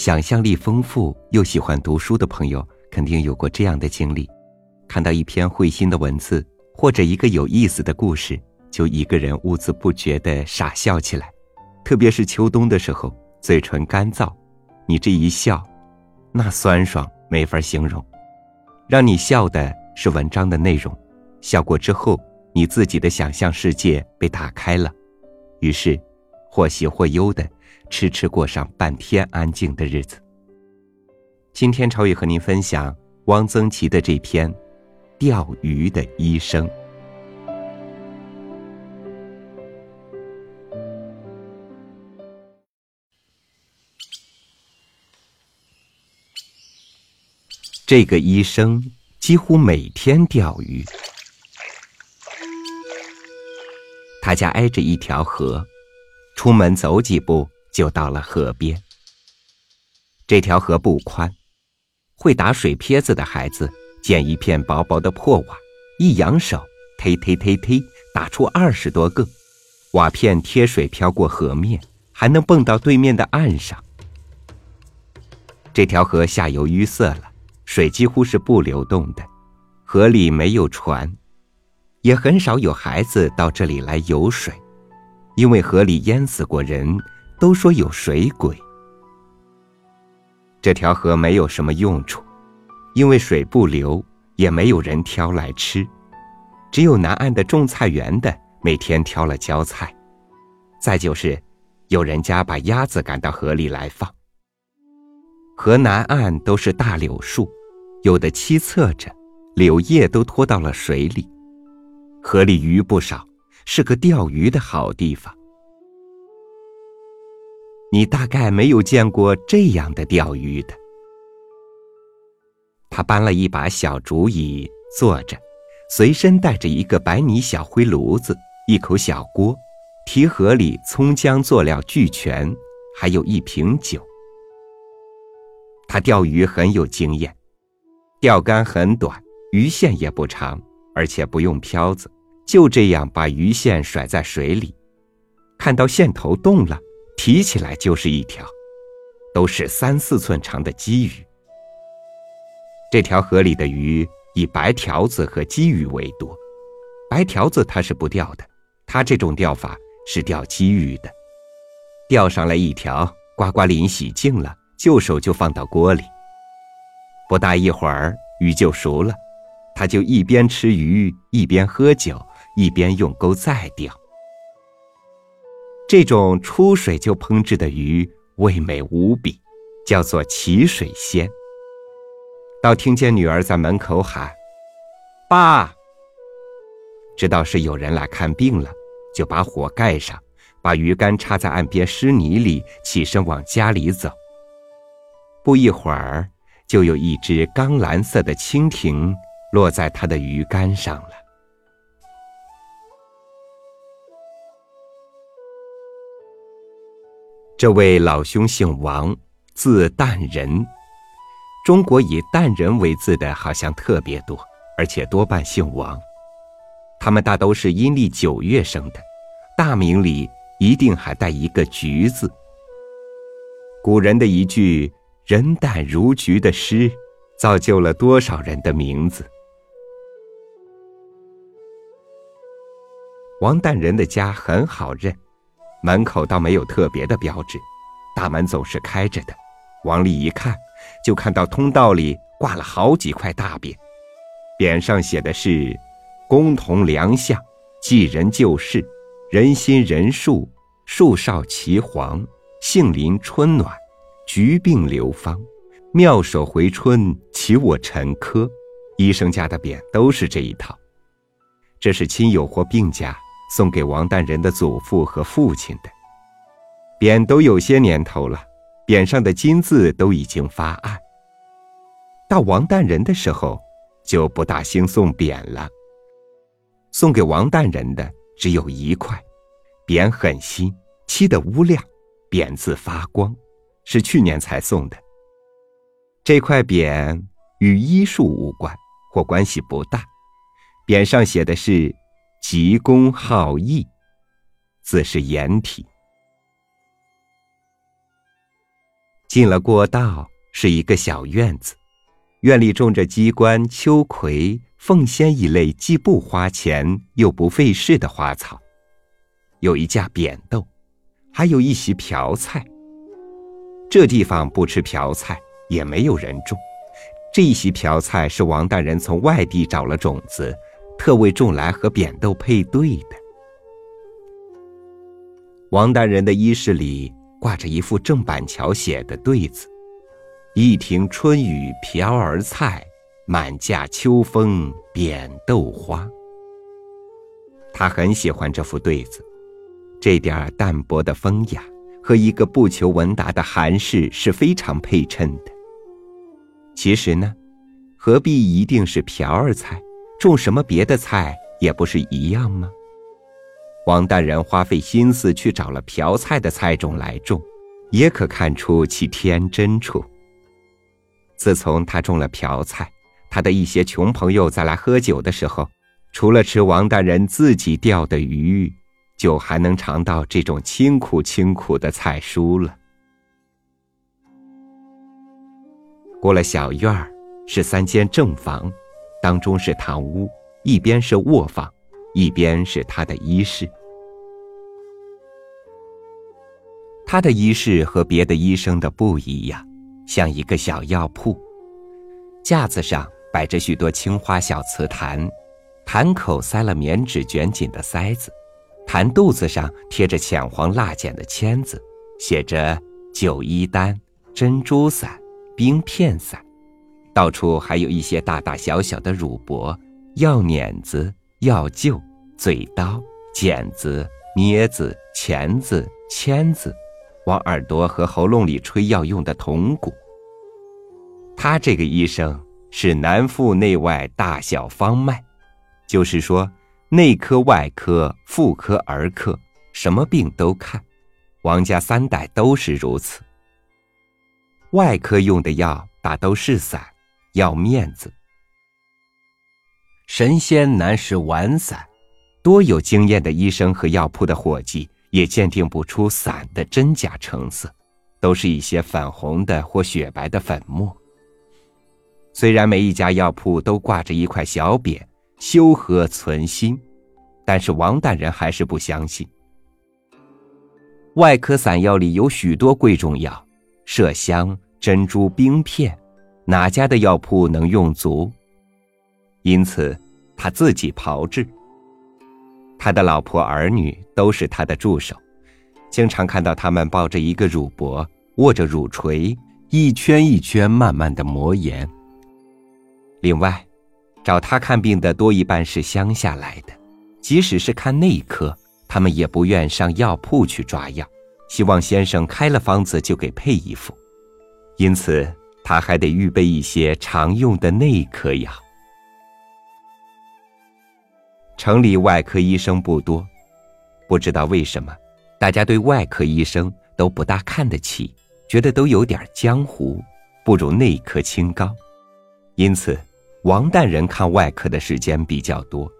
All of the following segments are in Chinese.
想象力丰富又喜欢读书的朋友，肯定有过这样的经历：看到一篇会心的文字，或者一个有意思的故事，就一个人兀自不觉的傻笑起来。特别是秋冬的时候，嘴唇干燥，你这一笑，那酸爽没法形容。让你笑的是文章的内容，笑过之后，你自己的想象世界被打开了，于是，或喜或忧的。迟迟过上半天安静的日子。今天超宇和您分享汪曾祺的这篇《钓鱼的医生》。这个医生几乎每天钓鱼，他家挨着一条河，出门走几步。就到了河边。这条河不宽，会打水撇子的孩子捡一片薄薄的破瓦，一扬手，忒忒忒忒，打出二十多个瓦片，贴水飘过河面，还能蹦到对面的岸上。这条河下游淤塞了，水几乎是不流动的，河里没有船，也很少有孩子到这里来游水，因为河里淹死过人。都说有水鬼。这条河没有什么用处，因为水不流，也没有人挑来吃，只有南岸的种菜园的每天挑了浇菜，再就是，有人家把鸭子赶到河里来放。河南岸都是大柳树，有的栖侧着，柳叶都拖到了水里，河里鱼不少，是个钓鱼的好地方。你大概没有见过这样的钓鱼的。他搬了一把小竹椅坐着，随身带着一个白泥小灰炉子、一口小锅，提盒里葱姜佐料俱全，还有一瓶酒。他钓鱼很有经验，钓竿很短，鱼线也不长，而且不用漂子，就这样把鱼线甩在水里，看到线头动了。提起来就是一条，都是三四寸长的鲫鱼。这条河里的鱼以白条子和鲫鱼为多，白条子它是不钓的，他这种钓法是钓鲫鱼的。钓上来一条，呱呱鳞洗净了，就手就放到锅里。不大一会儿，鱼就熟了，他就一边吃鱼，一边喝酒，一边用钩再钓。这种出水就烹制的鱼味美无比，叫做起水鲜。到听见女儿在门口喊：“爸！”知道是有人来看病了，就把火盖上，把鱼竿插在岸边湿泥里，起身往家里走。不一会儿，就有一只钢蓝色的蜻蜓落在他的鱼竿上了。这位老兄姓王，字淡人。中国以淡人为字的，好像特别多，而且多半姓王。他们大都是阴历九月生的，大名里一定还带一个“橘”字。古人的一句“人淡如菊”的诗，造就了多少人的名字。王淡人的家很好认。门口倒没有特别的标志，大门总是开着的。往里一看，就看到通道里挂了好几块大匾，匾上写的是“公同良相，济人救世，人心仁术，树少齐黄，杏林春暖，菊病流芳，妙手回春，齐我陈科。”医生家的匾都是这一套，这是亲友或病家。送给王淡人的祖父和父亲的匾都有些年头了，匾上的金字都已经发暗。到王淡人的时候，就不大兴送匾了。送给王淡人的只有一块，匾很新，漆的乌亮，匾字发光，是去年才送的。这块匾与医术无关，或关系不大。匾上写的是。急公好义，自是颜体。进了过道，是一个小院子，院里种着鸡冠、秋葵、凤仙一类既不花钱又不费事的花草，有一架扁豆，还有一席瓢菜。这地方不吃瓢菜，也没有人种。这一席瓢菜是王大人从外地找了种子，特为种来和扁豆配对的。王大人的衣饰里挂着一副郑板桥写的对子：“一庭春雨瓢儿菜，满架秋风扁豆花。”他很喜欢这副对子，这点淡泊的风雅和一个不求闻达的寒士是非常配衬的。其实呢，何必一定是瓢儿菜？种什么别的菜也不是一样吗？王大人花费心思去找了瓢菜的菜种来种，也可看出其天真处。自从他种了瓢菜，他的一些穷朋友再来喝酒的时候，除了吃王大人自己钓的鱼，就还能尝到这种清苦清苦的菜蔬了。过了小院儿，是三间正房，当中是堂屋，一边是卧房。一边是他的衣饰，他的衣饰和别的医生的不一样，像一个小药铺。架子上摆着许多青花小瓷坛，坛口塞了棉纸卷紧的塞子，坛肚子上贴着浅黄蜡剪的签子，写着“九一丹”“珍珠伞”“冰片伞”，到处还有一些大大小小的乳钵、药碾子。药臼、嘴刀、剪子、镊子、钳子、签子，往耳朵和喉咙里吹药用的铜鼓。他这个医生是南妇内外大小方脉，就是说内科、外科、妇科、儿科，什么病都看。王家三代都是如此。外科用的药大都是散，要面子。神仙难使丸散，多有经验的医生和药铺的伙计也鉴定不出散的真假成色，都是一些粉红的或雪白的粉末。虽然每一家药铺都挂着一块小匾“修和存心”，但是王大人还是不相信。外科散药里有许多贵重药，麝香、珍珠、冰片，哪家的药铺能用足？因此，他自己炮制。他的老婆儿女都是他的助手，经常看到他们抱着一个乳钵，握着乳锤，一圈一圈慢慢的磨盐。另外，找他看病的多一半是乡下来的，即使是看内科，他们也不愿上药铺去抓药，希望先生开了方子就给配一副。因此，他还得预备一些常用的内科药。城里外科医生不多，不知道为什么，大家对外科医生都不大看得起，觉得都有点江湖，不如内科清高。因此，王大人看外科的时间比较多，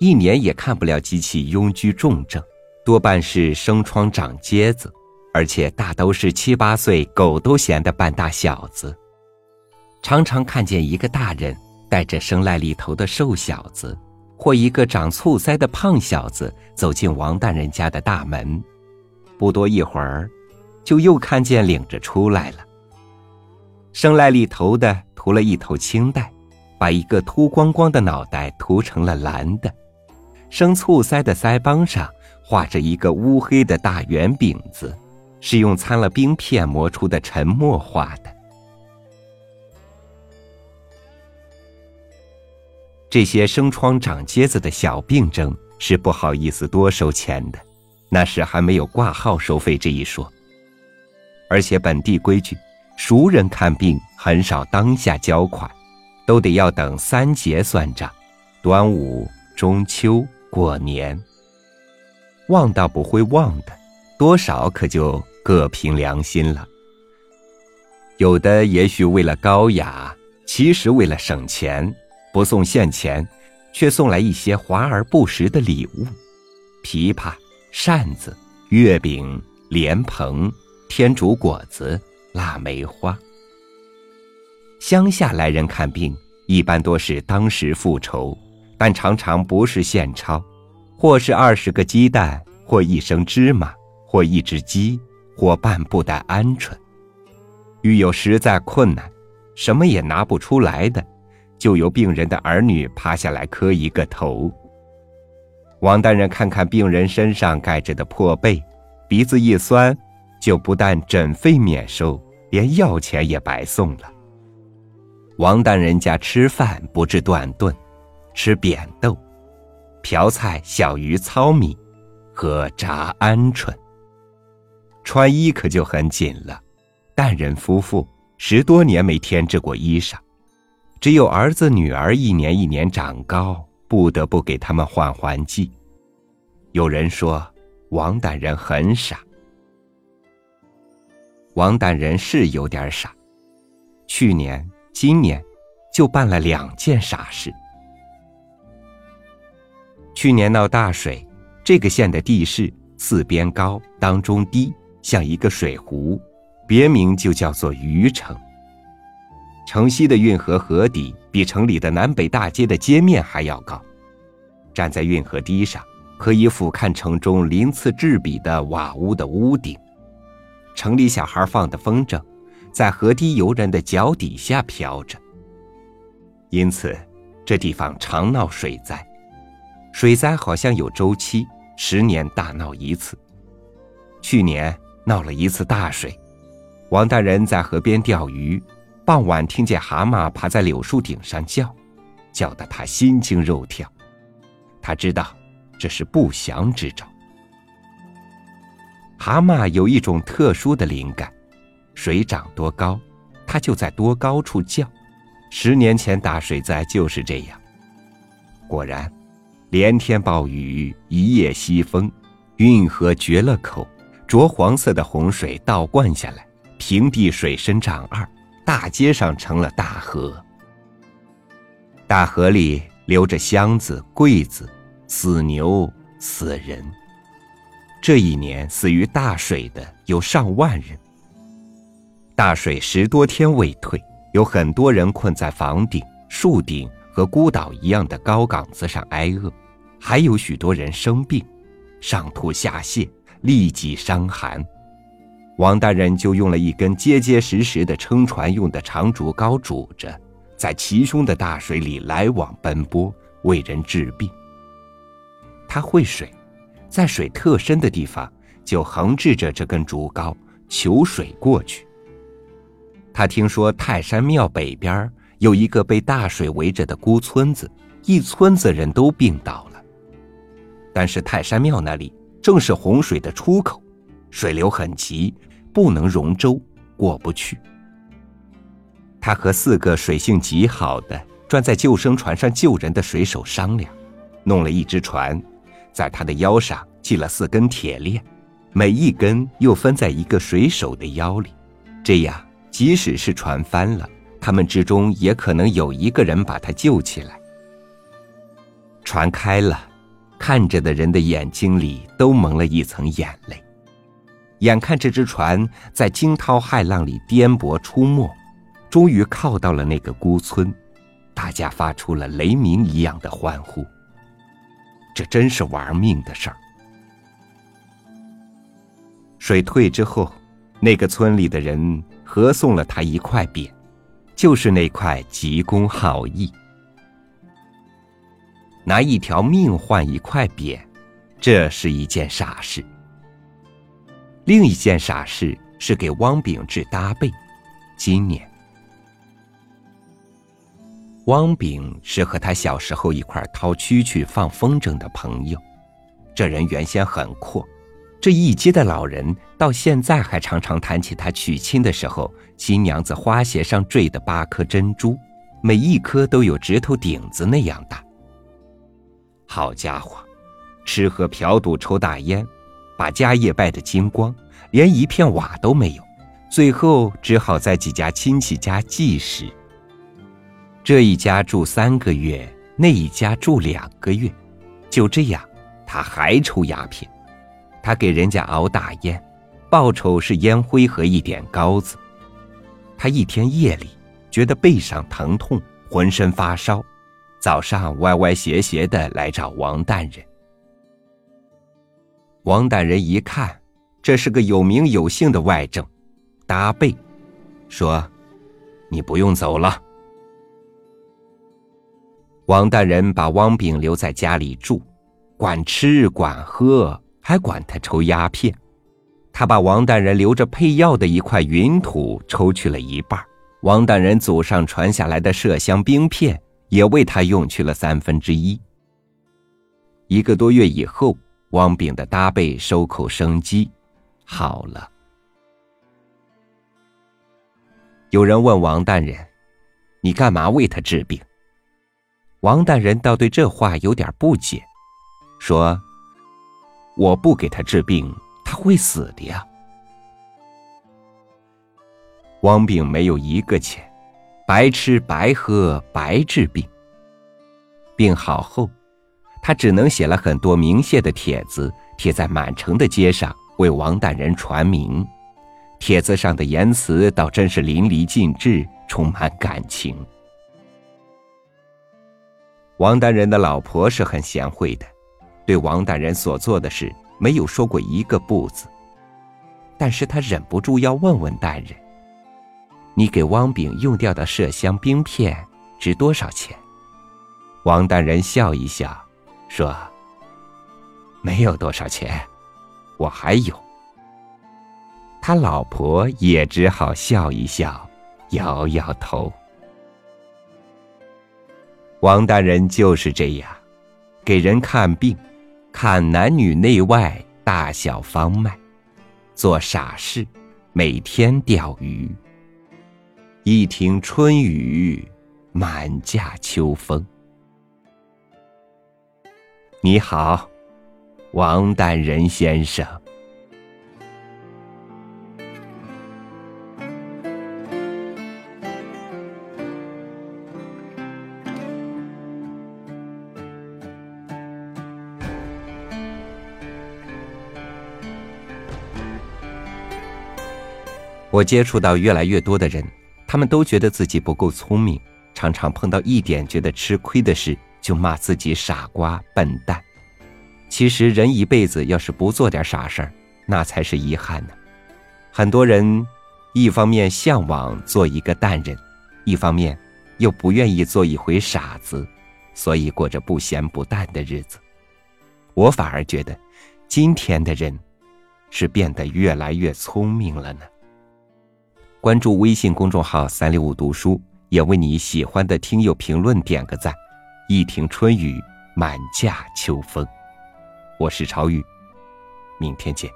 一年也看不了几起痈疽重症，多半是生疮长疖子，而且大都是七八岁狗都嫌的半大小子。常常看见一个大人带着生来里头的瘦小子。或一个长醋腮的胖小子走进王大人家的大门，不多一会儿，就又看见领着出来了。生来里头的涂了一头青黛，把一个秃光光的脑袋涂成了蓝的；生醋腮的腮帮上画着一个乌黑的大圆饼子，是用掺了冰片磨出的沉墨画的。这些生疮长疖子的小病症是不好意思多收钱的，那时还没有挂号收费这一说。而且本地规矩，熟人看病很少当下交款，都得要等三节算账，端午、中秋、过年。忘倒不会忘的，多少可就各凭良心了。有的也许为了高雅，其实为了省钱。不送现钱，却送来一些华而不实的礼物：琵琶、扇子、月饼、莲蓬、天竺果子、腊梅花。乡下来人看病，一般多是当时付筹，但常常不是现钞，或是二十个鸡蛋，或一升芝麻，或一只鸡，或半布袋鹌鹑。遇有实在困难，什么也拿不出来的，就由病人的儿女趴下来磕一个头。王大人看看病人身上盖着的破被，鼻子一酸，就不但诊费免收，连药钱也白送了。王大人家吃饭不至断顿，吃扁豆、瓢菜、小鱼、糙米和炸鹌鹑。穿衣可就很紧了，旦人夫妇十多年没添置过衣裳，只有儿子女儿一年一年长高，不得不给他们换换季。有人说王大人很傻，王大人是有点傻，去年。今年，就办了两件傻事。去年闹大水，这个县的地势四边高，当中低，像一个水壶，别名就叫做鱼城。城西的运河河底比城里的南北大街的街面还要高，站在运河堤上，可以俯瞰城中鳞次栉比的瓦屋的屋顶。城里小孩放的风筝。在河堤游人的脚底下飘着，因此这地方常闹水灾。水灾好像有周期，十年大闹一次。去年闹了一次大水，王大人在河边钓鱼，傍晚听见蛤蟆爬在柳树顶上叫，叫得他心惊肉跳。他知道这是不祥之兆。蛤蟆有一种特殊的灵感。水涨多高，它就在多高处叫。十年前大水灾就是这样。果然，连天暴雨，一夜西风，运河决了口，浊黄色的洪水倒灌下来，平地水深丈二，大街上成了大河。大河里流着箱子、柜子、死牛、死人。这一年死于大水的有上万人。大水十多天未退，有很多人困在房顶、树顶和孤岛一样的高岗子上挨饿，还有许多人生病，上吐下泻，痢疾伤寒。王大人就用了一根结结实实的撑船用的长竹篙拄着，在齐胸的大水里来往奔波，为人治病。他会水，在水特深的地方就横置着这根竹篙，求水过去。他听说泰山庙北边有一个被大水围着的孤村子，一村子人都病倒了。但是泰山庙那里正是洪水的出口，水流很急，不能容舟，过不去。他和四个水性极好的专在救生船上救人的水手商量，弄了一只船，在他的腰上系了四根铁链，每一根又分在一个水手的腰里，这样。即使是船翻了，他们之中也可能有一个人把他救起来。船开了，看着的人的眼睛里都蒙了一层眼泪。眼看这只船在惊涛骇浪里颠簸出没，终于靠到了那个孤村，大家发出了雷鸣一样的欢呼。这真是玩命的事儿。水退之后，那个村里的人。合送了他一块匾，就是那块急公好义。拿一条命换一块匾，这是一件傻事。另一件傻事是给汪炳治搭被。今年，汪炳是和他小时候一块掏蛐蛐、放风筝的朋友，这人原先很阔。这一街的老人到现在还常常谈起他娶亲的时候，新娘子花鞋上坠的八颗珍珠，每一颗都有指头顶子那样大。好家伙，吃喝嫖赌抽大烟，把家业败得精光，连一片瓦都没有，最后只好在几家亲戚家寄食。这一家住三个月，那一家住两个月，就这样，他还抽鸦片。他给人家熬大烟，报酬是烟灰和一点膏子，他一天夜里觉得背上疼痛，浑身发烧，早上歪歪斜斜的来找王大人。王大人一看，这是个有名有姓的外甥，搭背，说：“你不用走了。”王大人把汪炳留在家里住，管吃管喝，还管他抽鸦片。他把王大人留着配药的一块云土抽去了一半，王大人祖上传下来的麝香冰片也为他用去了三分之一。一个多月以后，汪炳的搭背收口生机，好了。有人问王大人：“你干嘛为他治病？”王大人倒对这话有点不解，说：“我不给他治病。”他会死的呀！汪炳没有一个钱，白吃白喝白治病。病好后，他只能写了很多明谢的帖子，贴在满城的街上，为王大人传名。帖子上的言辞倒真是淋漓尽致，充满感情。王大人的老婆是很贤惠的，对王大人所做的事。没有说过一个不字，但是他忍不住要问问大人：“你给汪炳用掉的麝香冰片值多少钱？”王大人笑一笑，说：“没有多少钱，我还有。”他老婆也只好笑一笑，摇摇头。王大人就是这样，给人看病。看男女内外大小方脉，做傻事，每天钓鱼。一听春雨，满架秋风。你好，王大人先生。我接触到越来越多的人，他们都觉得自己不够聪明，常常碰到一点觉得吃亏的事，就骂自己傻瓜、笨蛋。其实人一辈子要是不做点傻事儿，那才是遗憾呢。很多人一方面向往做一个淡人，一方面又不愿意做一回傻子，所以过着不咸不淡的日子。我反而觉得，今天的人是变得越来越聪明了呢。关注微信公众号“三六五读书”，也为你喜欢的听友评论点个赞。一庭春雨，满架秋风。我是朝雨，明天见。